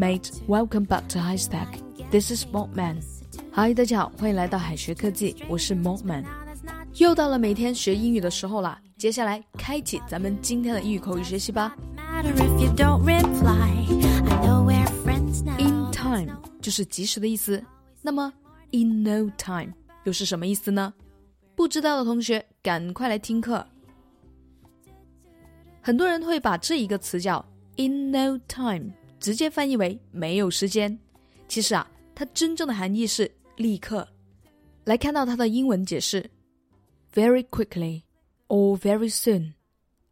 mate. Welcome back to High Stack. This is Mortman. Hi，大家好，欢迎来到海学科技，我是 Mortman。又到了每天学英语的时候啦，接下来开启咱们今天的英语口语学习吧。In time 就是及时的意思，那么 in no time 又是什么意思呢？不知道的同学赶快来听课。很多人会把这一个词叫 in no time 直接翻译为没有时间，其实啊，它真正的含义是立刻。来看到它的英文解释：very quickly or very soon。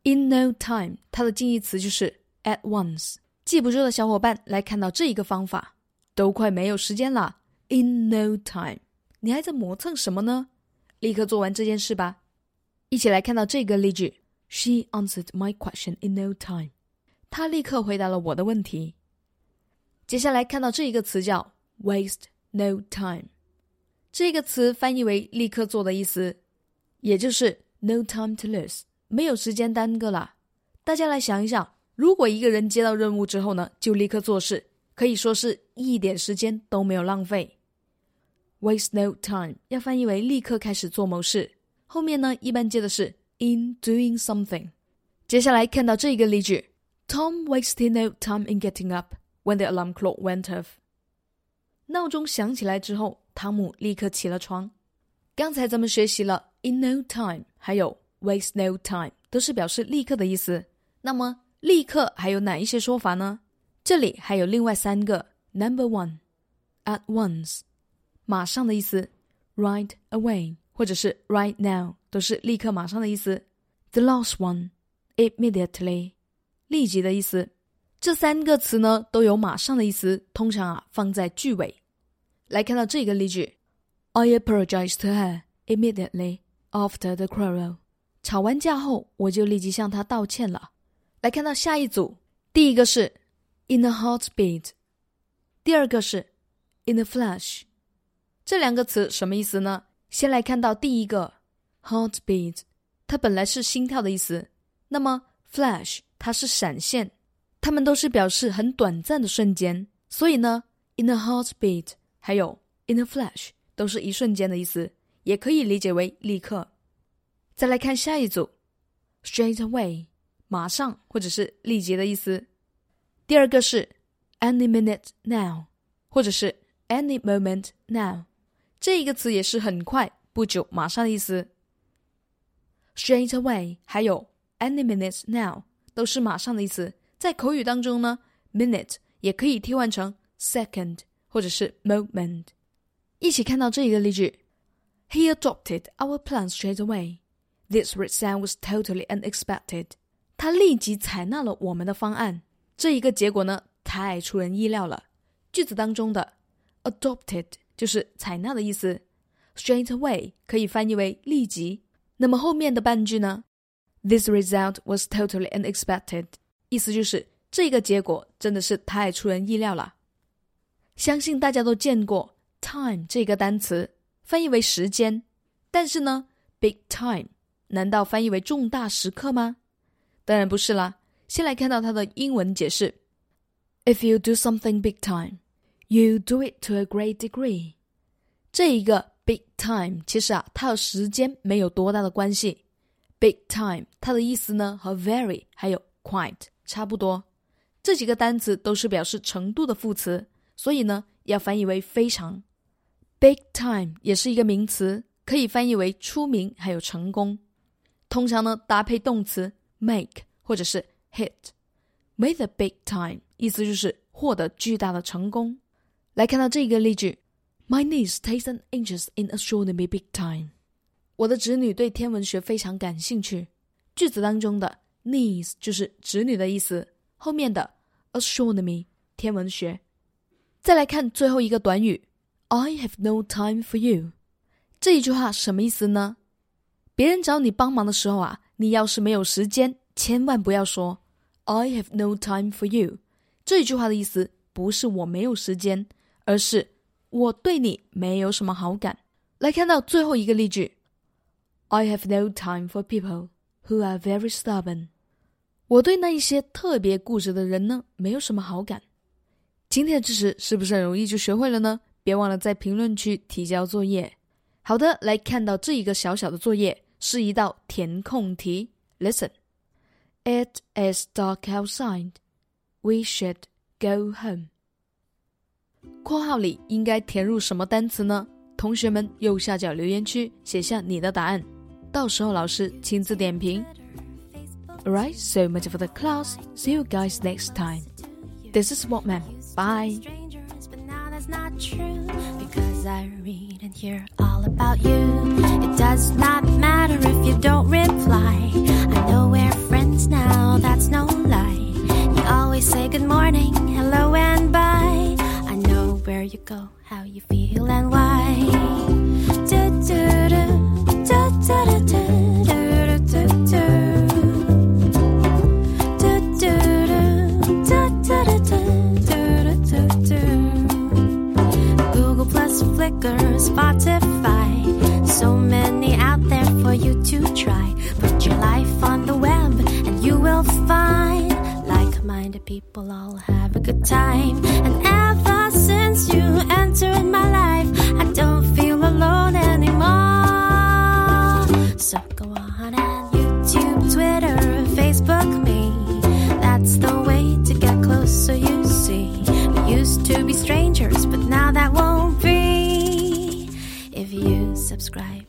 in no time 它的近义词就是 at once。记不住的小伙伴来看到这一个方法，都快没有时间了。in no time，你还在磨蹭什么呢？立刻做完这件事吧。一起来看到这个例句。She answered my question in no time。她立刻回答了我的问题。接下来看到这一个词叫 waste no time，这个词翻译为立刻做的意思，也就是 no time to lose，没有时间耽搁了。大家来想一想，如果一个人接到任务之后呢，就立刻做事，可以说是一点时间都没有浪费。waste no time 要翻译为立刻开始做某事，后面呢一般接的是。in doing something。接下来看到这一个例句：Tom wasted no time in getting up when the alarm clock went off。闹钟响起来之后，汤姆立刻起了床。刚才咱们学习了 in no time，还有 waste no time，都是表示立刻的意思。那么立刻还有哪一些说法呢？这里还有另外三个。Number one，at once，马上的意思；right away，或者是 right now。都是立刻、马上的意思。The last one, immediately，立即的意思。 这三个词呢都有马上的意思，通常啊放在句尾。来看到这个例句：I apologized to her immediately after the quarrel。吵完架后，我就立即向她道歉了。来看到下一组，第一个是 in a heartbeat，第二个是 in a flash。这两个词什么意思呢？先来看到第一个。Heartbeat，它本来是心跳的意思。那么 flash，它是闪现，它们都是表示很短暂的瞬间。所以呢，in a heartbeat，还有 in a flash，都是一瞬间的意思，也可以理解为立刻。再来看下一组，straight away，马上或者是立即的意思。第二个是 any minute now，或者是 any moment now，这一个词也是很快、不久、马上的意思。Straight away，还有 any minute now，都是马上的意思。在口语当中呢，minute 也可以替换成 second 或者是 moment。一起看到这一个例句：He adopted our plan straight away. This result was totally unexpected. 他立即采纳了我们的方案。这一个结果呢，太出人意料了。句子当中的 adopted 就是采纳的意思，straight away 可以翻译为立即。那么后面的半句呢？This result was totally unexpected， 意思就是这个结果真的是太出人意料了。相信大家都见过 time 这个单词，翻译为时间，但是呢，big time 难道翻译为重大时刻吗？当然不是啦。先来看到它的英文解释：If you do something big time, you do it to a great degree。这一个。Big time，其实啊，它和时间没有多大的关系。Big time，它的意思呢和 very 还有 quite 差不多。这几个单词都是表示程度的副词，所以呢要翻译为非常。Big time 也是一个名词，可以翻译为出名还有成功。通常呢搭配动词 make 或者是 hit。With a big time，意思就是获得巨大的成功。来看到这个例句。My niece takes an interest in astronomy big time。我的侄女对天文学非常感兴趣。句子当中的 niece 就是侄女的意思，后面的 astronomy 天文学。再来看最后一个短语，I have no time for you。这一句话什么意思呢？别人找你帮忙的时候啊，你要是没有时间，千万不要说 I have no time for you。这一句话的意思不是我没有时间，而是。我对你没有什么好感。来看到最后一个例句：I have no time for people who are very stubborn。我对那一些特别固执的人呢，没有什么好感。今天的知识是不是很容易就学会了呢？别忘了在评论区提交作业。好的，来看到这一个小小的作业，是一道填空题。Listen, it is dark outside. We should go home. 括号里应该填入什么单词呢？同学们右下角留言区写下你的答案，到时候老师亲自点评。Alright, so much for the class. See you guys next time. This is Walkman. Bye. not true because I read and hear all about you. It does not matter if you don't reply. I know we're friends now, that's no lie. You always say good morning, hello, and bye. I know where you go, how you feel, people all have a good time. And ever since you entered my life, I don't feel alone anymore. So go on and YouTube, Twitter, Facebook me. That's the way to get closer, you see. We used to be strangers, but now that won't be If you subscribe.